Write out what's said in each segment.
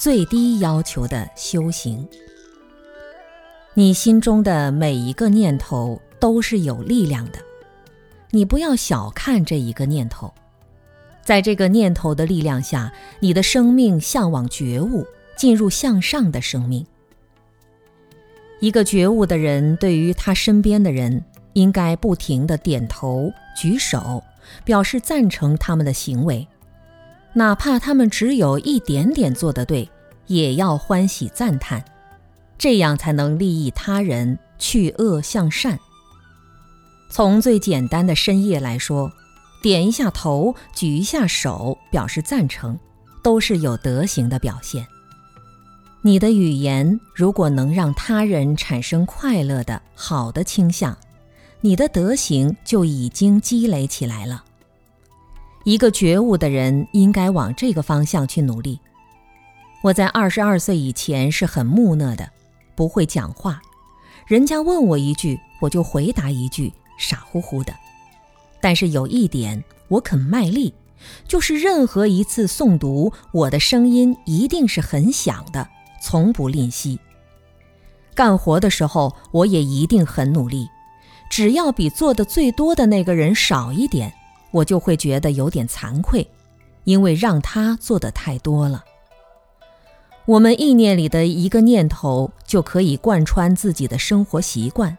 最低要求的修行。你心中的每一个念头都是有力量的，你不要小看这一个念头，在这个念头的力量下，你的生命向往觉悟，进入向上的生命。一个觉悟的人，对于他身边的人，应该不停地点头、举手，表示赞成他们的行为，哪怕他们只有一点点做得对，也要欢喜赞叹。这样才能利益他人，去恶向善。从最简单的深夜来说，点一下头，举一下手，表示赞成，都是有德行的表现。你的语言如果能让他人产生快乐的好的倾向，你的德行就已经积累起来了。一个觉悟的人应该往这个方向去努力。我在二十二岁以前是很木讷的。不会讲话，人家问我一句，我就回答一句，傻乎乎的。但是有一点，我肯卖力，就是任何一次诵读，我的声音一定是很响的，从不吝惜。干活的时候，我也一定很努力，只要比做的最多的那个人少一点，我就会觉得有点惭愧，因为让他做的太多了。我们意念里的一个念头就可以贯穿自己的生活习惯，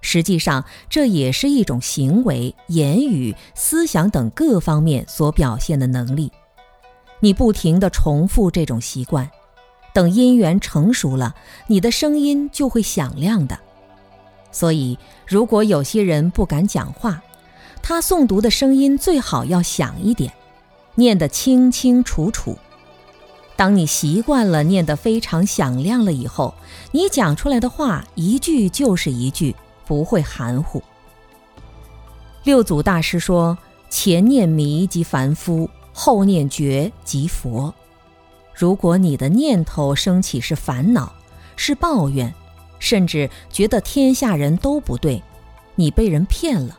实际上这也是一种行为、言语、思想等各方面所表现的能力。你不停地重复这种习惯，等因缘成熟了，你的声音就会响亮的。所以，如果有些人不敢讲话，他诵读的声音最好要响一点，念得清清楚楚。当你习惯了念得非常响亮了以后，你讲出来的话一句就是一句，不会含糊。六祖大师说：“前念迷即凡夫，后念觉即佛。”如果你的念头升起是烦恼、是抱怨，甚至觉得天下人都不对，你被人骗了，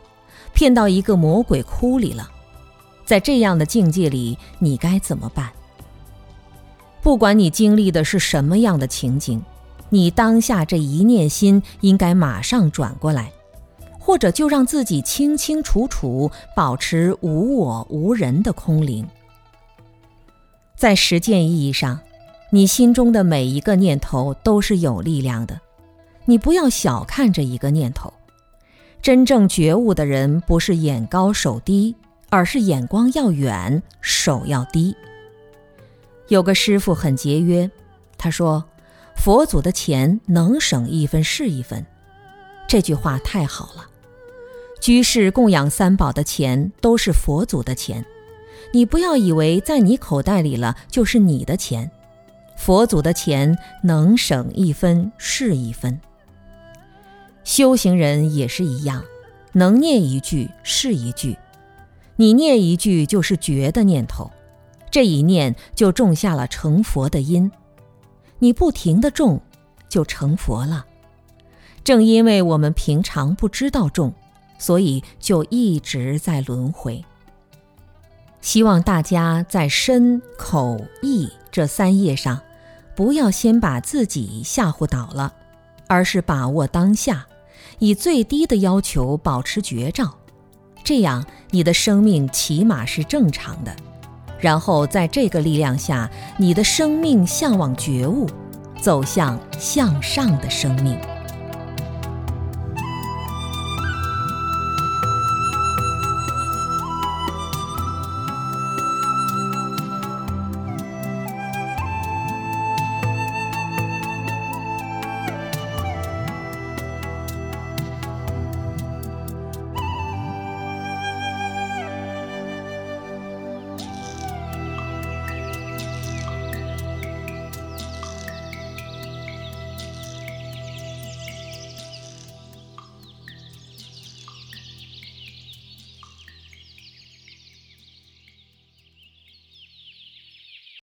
骗到一个魔鬼窟里了，在这样的境界里，你该怎么办？不管你经历的是什么样的情景，你当下这一念心应该马上转过来，或者就让自己清清楚楚保持无我无人的空灵。在实践意义上，你心中的每一个念头都是有力量的，你不要小看这一个念头。真正觉悟的人，不是眼高手低，而是眼光要远，手要低。有个师傅很节约，他说：“佛祖的钱能省一分是一分。”这句话太好了。居士供养三宝的钱都是佛祖的钱，你不要以为在你口袋里了就是你的钱。佛祖的钱能省一分是一分。修行人也是一样，能念一句是一句，你念一句就是觉的念头。这一念就种下了成佛的因，你不停的种，就成佛了。正因为我们平常不知道种，所以就一直在轮回。希望大家在身、口、意这三业上，不要先把自己吓唬倒了，而是把握当下，以最低的要求保持觉照，这样你的生命起码是正常的。然后在这个力量下，你的生命向往觉悟，走向向上的生命。